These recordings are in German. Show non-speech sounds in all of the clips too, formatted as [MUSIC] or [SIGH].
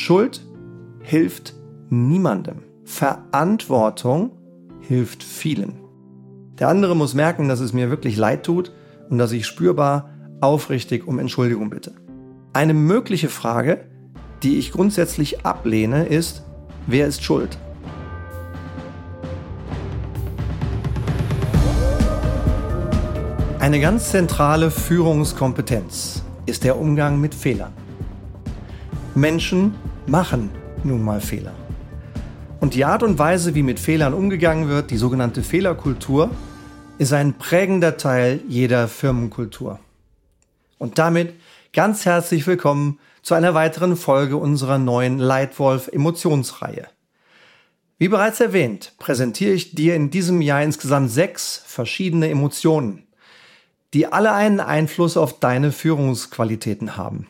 Schuld hilft niemandem. Verantwortung hilft vielen. Der andere muss merken, dass es mir wirklich leid tut und dass ich spürbar aufrichtig um Entschuldigung bitte. Eine mögliche Frage, die ich grundsätzlich ablehne, ist, wer ist schuld? Eine ganz zentrale Führungskompetenz ist der Umgang mit Fehlern. Menschen machen nun mal Fehler. Und die Art und Weise, wie mit Fehlern umgegangen wird, die sogenannte Fehlerkultur, ist ein prägender Teil jeder Firmenkultur. Und damit ganz herzlich willkommen zu einer weiteren Folge unserer neuen Leitwolf Emotionsreihe. Wie bereits erwähnt, präsentiere ich dir in diesem Jahr insgesamt sechs verschiedene Emotionen, die alle einen Einfluss auf deine Führungsqualitäten haben.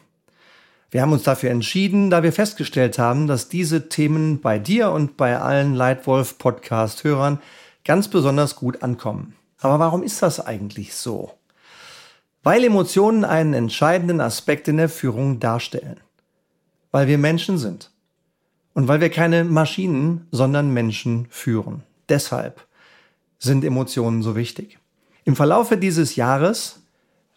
Wir haben uns dafür entschieden, da wir festgestellt haben, dass diese Themen bei dir und bei allen Leitwolf Podcast Hörern ganz besonders gut ankommen. Aber warum ist das eigentlich so? Weil Emotionen einen entscheidenden Aspekt in der Führung darstellen. Weil wir Menschen sind. Und weil wir keine Maschinen, sondern Menschen führen. Deshalb sind Emotionen so wichtig. Im Verlaufe dieses Jahres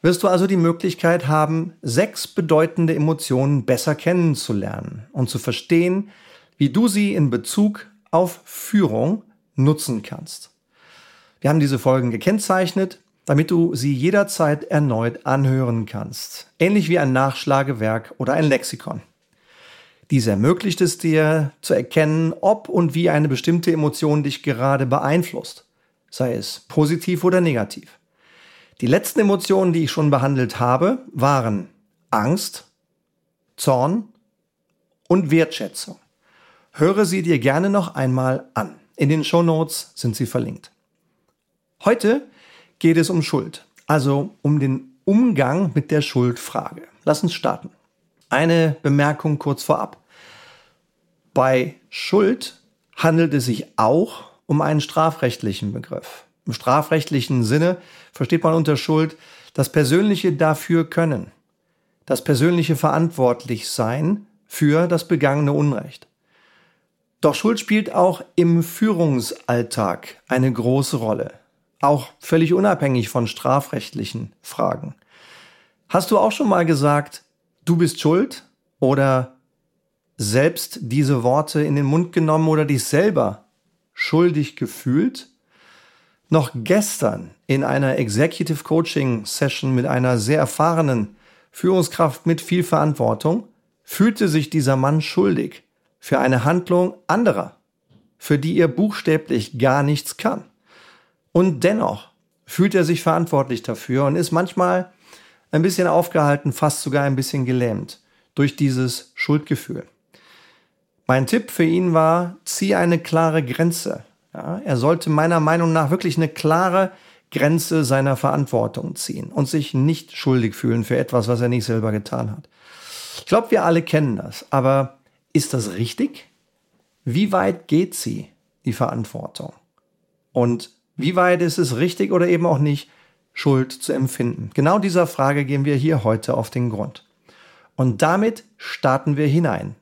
wirst du also die Möglichkeit haben, sechs bedeutende Emotionen besser kennenzulernen und zu verstehen, wie du sie in Bezug auf Führung nutzen kannst. Wir haben diese Folgen gekennzeichnet, damit du sie jederzeit erneut anhören kannst, ähnlich wie ein Nachschlagewerk oder ein Lexikon. Dies ermöglicht es dir zu erkennen, ob und wie eine bestimmte Emotion dich gerade beeinflusst sei es positiv oder negativ. Die letzten Emotionen, die ich schon behandelt habe, waren Angst, Zorn und Wertschätzung. Höre sie dir gerne noch einmal an. In den Show Notes sind sie verlinkt. Heute geht es um Schuld, also um den Umgang mit der Schuldfrage. Lass uns starten. Eine Bemerkung kurz vorab. Bei Schuld handelt es sich auch um einen strafrechtlichen Begriff. Im strafrechtlichen Sinne versteht man unter Schuld das persönliche dafür können, das persönliche verantwortlich sein für das begangene Unrecht. Doch Schuld spielt auch im Führungsalltag eine große Rolle, auch völlig unabhängig von strafrechtlichen Fragen. Hast du auch schon mal gesagt, du bist schuld oder selbst diese Worte in den Mund genommen oder dich selber schuldig gefühlt. Noch gestern in einer Executive Coaching Session mit einer sehr erfahrenen Führungskraft mit viel Verantwortung fühlte sich dieser Mann schuldig für eine Handlung anderer, für die er buchstäblich gar nichts kann. Und dennoch fühlt er sich verantwortlich dafür und ist manchmal ein bisschen aufgehalten, fast sogar ein bisschen gelähmt durch dieses Schuldgefühl. Mein Tipp für ihn war, zieh eine klare Grenze. Ja, er sollte meiner Meinung nach wirklich eine klare Grenze seiner Verantwortung ziehen und sich nicht schuldig fühlen für etwas, was er nicht selber getan hat. Ich glaube, wir alle kennen das, aber ist das richtig? Wie weit geht sie, die Verantwortung? Und wie weit ist es richtig oder eben auch nicht, Schuld zu empfinden? Genau dieser Frage gehen wir hier heute auf den Grund. Und damit starten wir hinein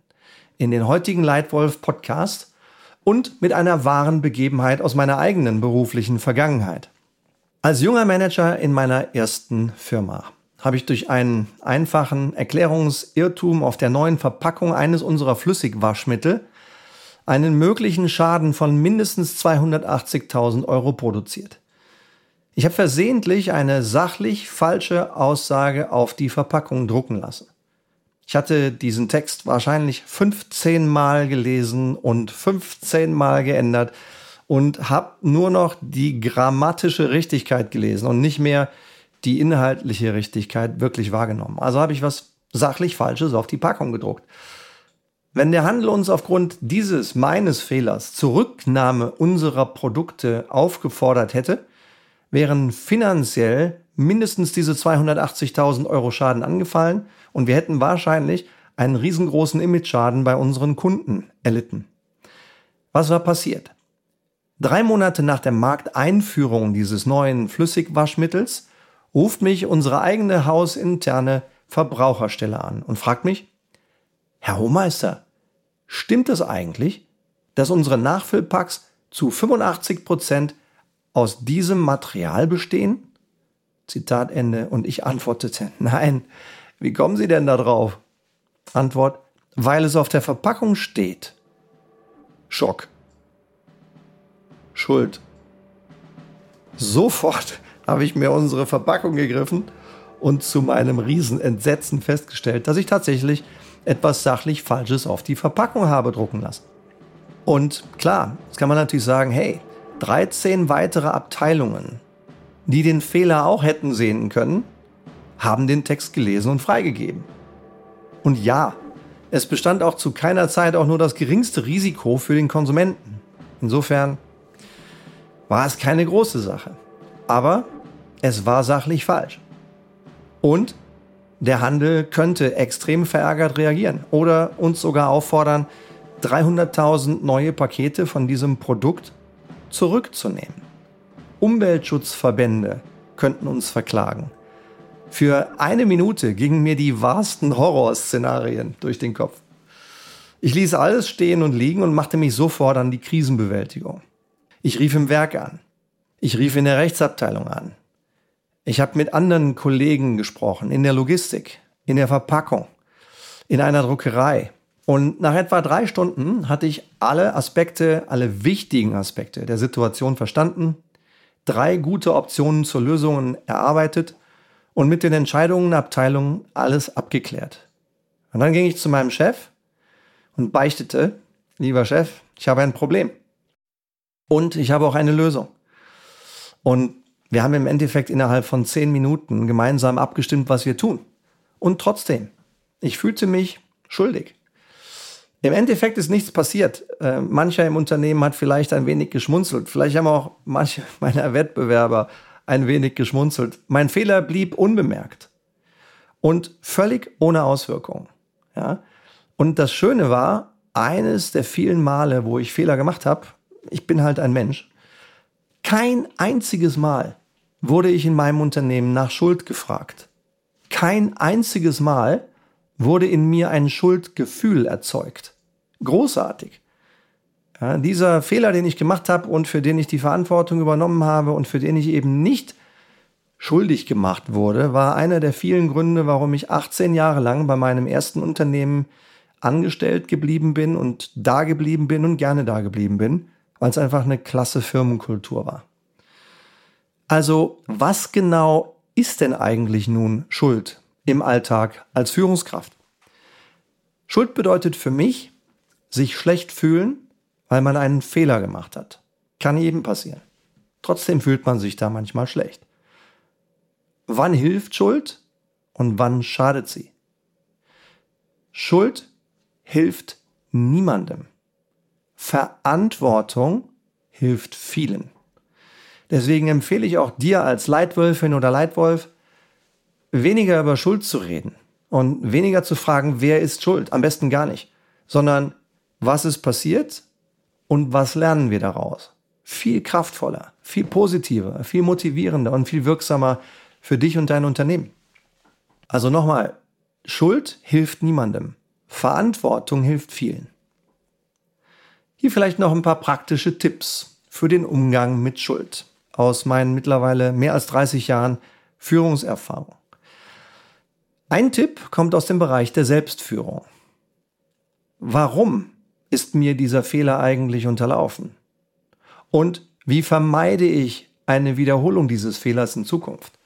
in den heutigen Leitwolf Podcast und mit einer wahren Begebenheit aus meiner eigenen beruflichen Vergangenheit. Als junger Manager in meiner ersten Firma habe ich durch einen einfachen Erklärungsirrtum auf der neuen Verpackung eines unserer Flüssigwaschmittel einen möglichen Schaden von mindestens 280.000 Euro produziert. Ich habe versehentlich eine sachlich falsche Aussage auf die Verpackung drucken lassen. Ich hatte diesen Text wahrscheinlich 15 Mal gelesen und 15 Mal geändert und habe nur noch die grammatische Richtigkeit gelesen und nicht mehr die inhaltliche Richtigkeit wirklich wahrgenommen. Also habe ich was sachlich Falsches auf die Packung gedruckt. Wenn der Handel uns aufgrund dieses meines Fehlers zur Rücknahme unserer Produkte aufgefordert hätte, wären finanziell mindestens diese 280.000 Euro Schaden angefallen und wir hätten wahrscheinlich einen riesengroßen Image-Schaden bei unseren Kunden erlitten. Was war passiert? Drei Monate nach der Markteinführung dieses neuen Flüssigwaschmittels ruft mich unsere eigene hausinterne Verbraucherstelle an und fragt mich, Herr Hohmeister, stimmt es eigentlich, dass unsere Nachfüllpacks zu 85 Prozent aus diesem Material bestehen? Zitat Ende. Und ich antwortete, nein, wie kommen Sie denn da drauf? Antwort, weil es auf der Verpackung steht. Schock. Schuld. Sofort [LAUGHS] habe ich mir unsere Verpackung gegriffen und zu meinem Riesenentsetzen festgestellt, dass ich tatsächlich etwas sachlich Falsches auf die Verpackung habe drucken lassen. Und klar, jetzt kann man natürlich sagen, hey, 13 weitere Abteilungen, die den Fehler auch hätten sehen können, haben den Text gelesen und freigegeben. Und ja, es bestand auch zu keiner Zeit auch nur das geringste Risiko für den Konsumenten. Insofern war es keine große Sache. Aber es war sachlich falsch. Und der Handel könnte extrem verärgert reagieren oder uns sogar auffordern, 300.000 neue Pakete von diesem Produkt zurückzunehmen. Umweltschutzverbände könnten uns verklagen. Für eine Minute gingen mir die wahrsten Horrorszenarien durch den Kopf. Ich ließ alles stehen und liegen und machte mich sofort an die Krisenbewältigung. Ich rief im Werk an. Ich rief in der Rechtsabteilung an. Ich habe mit anderen Kollegen gesprochen, in der Logistik, in der Verpackung, in einer Druckerei. Und nach etwa drei Stunden hatte ich alle Aspekte, alle wichtigen Aspekte der Situation verstanden, drei gute Optionen zur Lösung erarbeitet und mit den Entscheidungen der Abteilung alles abgeklärt. Und dann ging ich zu meinem Chef und beichtete, lieber Chef, ich habe ein Problem. Und ich habe auch eine Lösung. Und wir haben im Endeffekt innerhalb von zehn Minuten gemeinsam abgestimmt, was wir tun. Und trotzdem, ich fühlte mich schuldig. Im Endeffekt ist nichts passiert. Äh, mancher im Unternehmen hat vielleicht ein wenig geschmunzelt. Vielleicht haben auch manche [LAUGHS] meiner Wettbewerber ein wenig geschmunzelt. Mein Fehler blieb unbemerkt und völlig ohne Auswirkungen. Ja? Und das Schöne war, eines der vielen Male, wo ich Fehler gemacht habe, ich bin halt ein Mensch, kein einziges Mal wurde ich in meinem Unternehmen nach Schuld gefragt. Kein einziges Mal wurde in mir ein Schuldgefühl erzeugt. Großartig. Ja, dieser Fehler, den ich gemacht habe und für den ich die Verantwortung übernommen habe und für den ich eben nicht schuldig gemacht wurde, war einer der vielen Gründe, warum ich 18 Jahre lang bei meinem ersten Unternehmen angestellt geblieben bin und da geblieben bin und gerne da geblieben bin, weil es einfach eine klasse Firmenkultur war. Also, was genau ist denn eigentlich nun Schuld im Alltag als Führungskraft? Schuld bedeutet für mich, sich schlecht fühlen, weil man einen Fehler gemacht hat. Kann jedem passieren. Trotzdem fühlt man sich da manchmal schlecht. Wann hilft Schuld und wann schadet sie? Schuld hilft niemandem. Verantwortung hilft vielen. Deswegen empfehle ich auch dir als Leitwölfin oder Leitwolf, weniger über Schuld zu reden und weniger zu fragen, wer ist schuld, am besten gar nicht, sondern was ist passiert und was lernen wir daraus. Viel kraftvoller, viel positiver, viel motivierender und viel wirksamer für dich und dein Unternehmen. Also nochmal, Schuld hilft niemandem, Verantwortung hilft vielen. Hier vielleicht noch ein paar praktische Tipps für den Umgang mit Schuld aus meinen mittlerweile mehr als 30 Jahren Führungserfahrung. Ein Tipp kommt aus dem Bereich der Selbstführung. Warum ist mir dieser Fehler eigentlich unterlaufen? Und wie vermeide ich eine Wiederholung dieses Fehlers in Zukunft?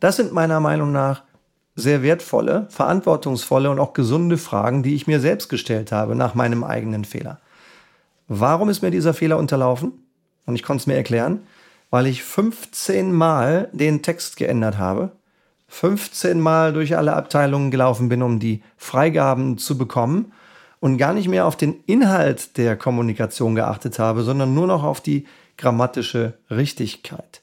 Das sind meiner Meinung nach sehr wertvolle, verantwortungsvolle und auch gesunde Fragen, die ich mir selbst gestellt habe nach meinem eigenen Fehler. Warum ist mir dieser Fehler unterlaufen? Und ich konnte es mir erklären weil ich 15 Mal den Text geändert habe, 15 Mal durch alle Abteilungen gelaufen bin, um die Freigaben zu bekommen und gar nicht mehr auf den Inhalt der Kommunikation geachtet habe, sondern nur noch auf die grammatische Richtigkeit.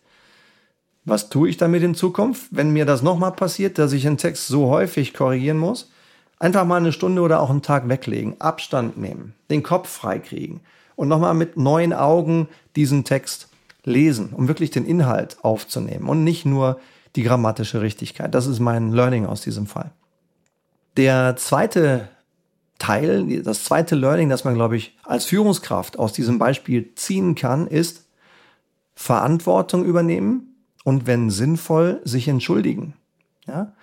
Was tue ich damit in Zukunft, wenn mir das nochmal passiert, dass ich einen Text so häufig korrigieren muss? Einfach mal eine Stunde oder auch einen Tag weglegen, Abstand nehmen, den Kopf freikriegen und nochmal mit neuen Augen diesen Text lesen, um wirklich den Inhalt aufzunehmen und nicht nur die grammatische Richtigkeit. Das ist mein Learning aus diesem Fall. Der zweite Teil, das zweite Learning, das man, glaube ich, als Führungskraft aus diesem Beispiel ziehen kann, ist Verantwortung übernehmen und wenn sinnvoll, sich entschuldigen. Ja?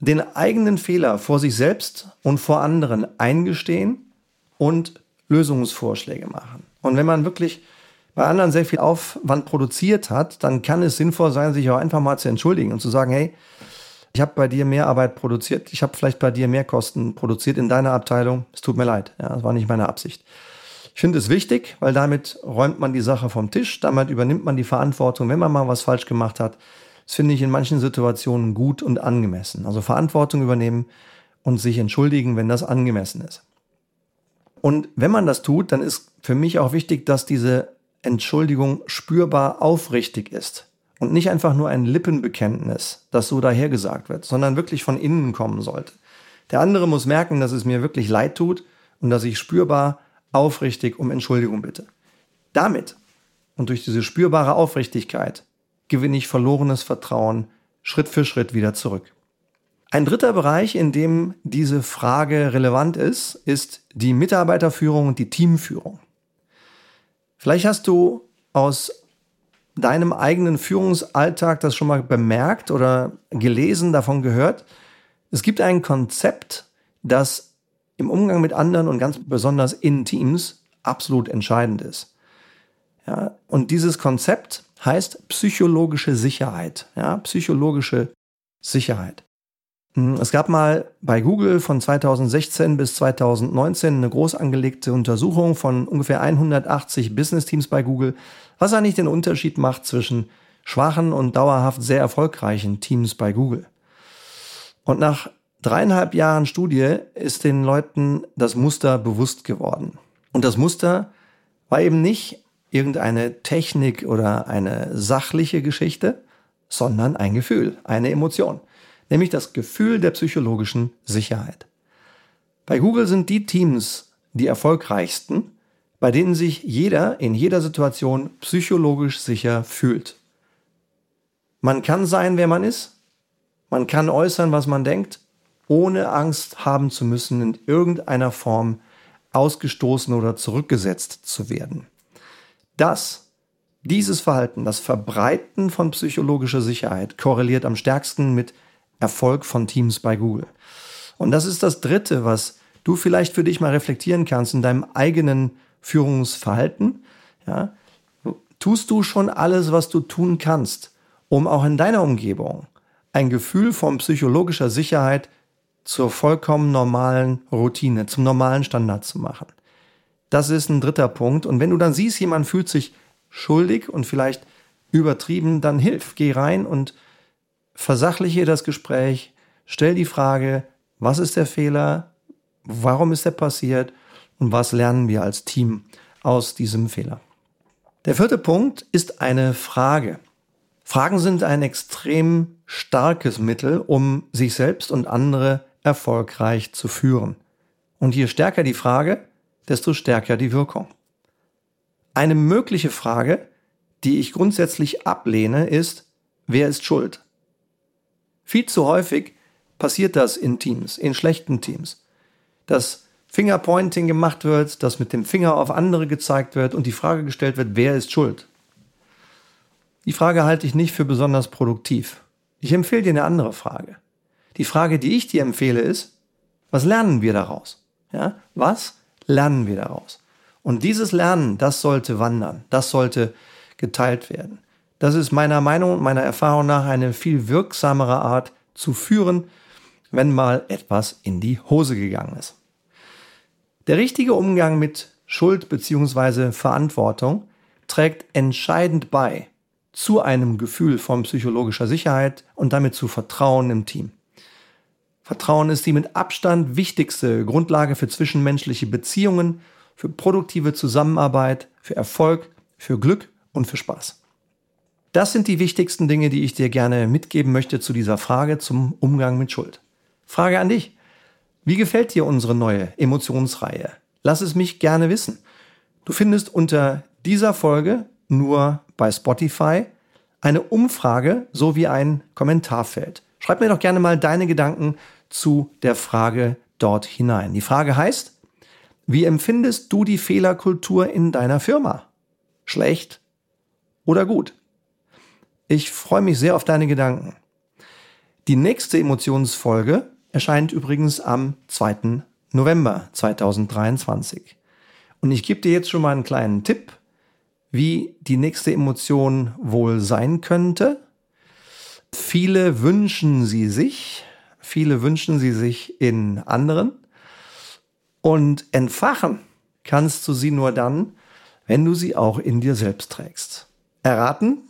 Den eigenen Fehler vor sich selbst und vor anderen eingestehen und Lösungsvorschläge machen. Und wenn man wirklich bei anderen sehr viel Aufwand produziert hat, dann kann es sinnvoll sein, sich auch einfach mal zu entschuldigen und zu sagen, hey, ich habe bei dir mehr Arbeit produziert, ich habe vielleicht bei dir mehr Kosten produziert in deiner Abteilung, es tut mir leid, ja, das war nicht meine Absicht. Ich finde es wichtig, weil damit räumt man die Sache vom Tisch, damit übernimmt man die Verantwortung, wenn man mal was falsch gemacht hat. Das finde ich in manchen Situationen gut und angemessen. Also Verantwortung übernehmen und sich entschuldigen, wenn das angemessen ist. Und wenn man das tut, dann ist für mich auch wichtig, dass diese Entschuldigung spürbar aufrichtig ist und nicht einfach nur ein Lippenbekenntnis, das so dahergesagt wird, sondern wirklich von innen kommen sollte. Der andere muss merken, dass es mir wirklich leid tut und dass ich spürbar aufrichtig um Entschuldigung bitte. Damit und durch diese spürbare Aufrichtigkeit gewinne ich verlorenes Vertrauen Schritt für Schritt wieder zurück. Ein dritter Bereich, in dem diese Frage relevant ist, ist die Mitarbeiterführung und die Teamführung. Vielleicht hast du aus deinem eigenen Führungsalltag das schon mal bemerkt oder gelesen, davon gehört. Es gibt ein Konzept, das im Umgang mit anderen und ganz besonders in Teams absolut entscheidend ist. Ja, und dieses Konzept heißt psychologische Sicherheit. Ja, psychologische Sicherheit. Hm, es gab mal bei Google von 2016 bis 2019 eine groß angelegte Untersuchung von ungefähr 180 Business Teams bei Google, was eigentlich den Unterschied macht zwischen schwachen und dauerhaft sehr erfolgreichen Teams bei Google. Und nach dreieinhalb Jahren Studie ist den Leuten das Muster bewusst geworden. Und das Muster war eben nicht irgendeine Technik oder eine sachliche Geschichte, sondern ein Gefühl, eine Emotion nämlich das Gefühl der psychologischen Sicherheit. Bei Google sind die Teams die erfolgreichsten, bei denen sich jeder in jeder Situation psychologisch sicher fühlt. Man kann sein, wer man ist, man kann äußern, was man denkt, ohne Angst haben zu müssen, in irgendeiner Form ausgestoßen oder zurückgesetzt zu werden. Das, dieses Verhalten, das Verbreiten von psychologischer Sicherheit korreliert am stärksten mit Erfolg von Teams bei Google. Und das ist das Dritte, was du vielleicht für dich mal reflektieren kannst in deinem eigenen Führungsverhalten. Ja, tust du schon alles, was du tun kannst, um auch in deiner Umgebung ein Gefühl von psychologischer Sicherheit zur vollkommen normalen Routine, zum normalen Standard zu machen. Das ist ein dritter Punkt. Und wenn du dann siehst, jemand fühlt sich schuldig und vielleicht übertrieben, dann hilf, geh rein und versachliche das Gespräch, stell die Frage, was ist der Fehler, warum ist er passiert und was lernen wir als Team aus diesem Fehler. Der vierte Punkt ist eine Frage. Fragen sind ein extrem starkes Mittel, um sich selbst und andere erfolgreich zu führen. Und je stärker die Frage, desto stärker die Wirkung. Eine mögliche Frage, die ich grundsätzlich ablehne, ist, wer ist schuld? Viel zu häufig passiert das in Teams, in schlechten Teams. Dass Fingerpointing gemacht wird, dass mit dem Finger auf andere gezeigt wird und die Frage gestellt wird, wer ist schuld? Die Frage halte ich nicht für besonders produktiv. Ich empfehle dir eine andere Frage. Die Frage, die ich dir empfehle, ist, was lernen wir daraus? Ja? Was lernen wir daraus? Und dieses Lernen, das sollte wandern, das sollte geteilt werden. Das ist meiner Meinung und meiner Erfahrung nach eine viel wirksamere Art zu führen, wenn mal etwas in die Hose gegangen ist. Der richtige Umgang mit Schuld bzw. Verantwortung trägt entscheidend bei zu einem Gefühl von psychologischer Sicherheit und damit zu Vertrauen im Team. Vertrauen ist die mit Abstand wichtigste Grundlage für zwischenmenschliche Beziehungen, für produktive Zusammenarbeit, für Erfolg, für Glück und für Spaß. Das sind die wichtigsten Dinge, die ich dir gerne mitgeben möchte zu dieser Frage zum Umgang mit Schuld. Frage an dich. Wie gefällt dir unsere neue Emotionsreihe? Lass es mich gerne wissen. Du findest unter dieser Folge nur bei Spotify eine Umfrage sowie ein Kommentarfeld. Schreib mir doch gerne mal deine Gedanken zu der Frage dort hinein. Die Frage heißt, wie empfindest du die Fehlerkultur in deiner Firma? Schlecht oder gut? Ich freue mich sehr auf deine Gedanken. Die nächste Emotionsfolge erscheint übrigens am 2. November 2023. Und ich gebe dir jetzt schon mal einen kleinen Tipp, wie die nächste Emotion wohl sein könnte. Viele wünschen sie sich, viele wünschen sie sich in anderen. Und entfachen kannst du sie nur dann, wenn du sie auch in dir selbst trägst. Erraten?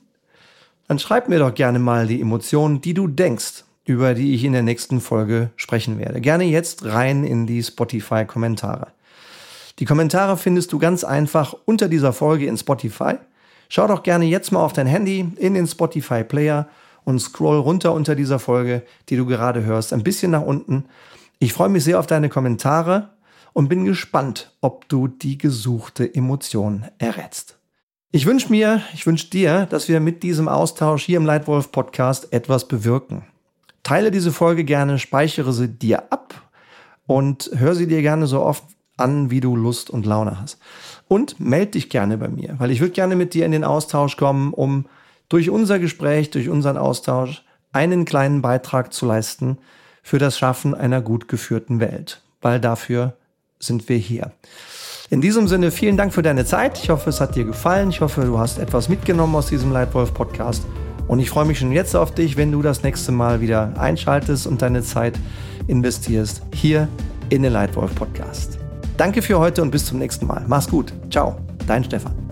Dann schreib mir doch gerne mal die Emotionen, die du denkst, über die ich in der nächsten Folge sprechen werde. Gerne jetzt rein in die Spotify-Kommentare. Die Kommentare findest du ganz einfach unter dieser Folge in Spotify. Schau doch gerne jetzt mal auf dein Handy in den Spotify Player und scroll runter unter dieser Folge, die du gerade hörst, ein bisschen nach unten. Ich freue mich sehr auf deine Kommentare und bin gespannt, ob du die gesuchte Emotion errätst. Ich wünsche mir, ich wünsche dir, dass wir mit diesem Austausch hier im Leitwolf Podcast etwas bewirken. Teile diese Folge gerne, speichere sie dir ab und hör sie dir gerne so oft an, wie du Lust und Laune hast. Und melde dich gerne bei mir, weil ich würde gerne mit dir in den Austausch kommen, um durch unser Gespräch, durch unseren Austausch einen kleinen Beitrag zu leisten für das Schaffen einer gut geführten Welt. Weil dafür sind wir hier. In diesem Sinne, vielen Dank für deine Zeit. Ich hoffe, es hat dir gefallen. Ich hoffe, du hast etwas mitgenommen aus diesem Leitwolf Podcast. Und ich freue mich schon jetzt auf dich, wenn du das nächste Mal wieder einschaltest und deine Zeit investierst hier in den Leitwolf Podcast. Danke für heute und bis zum nächsten Mal. Mach's gut. Ciao, dein Stefan.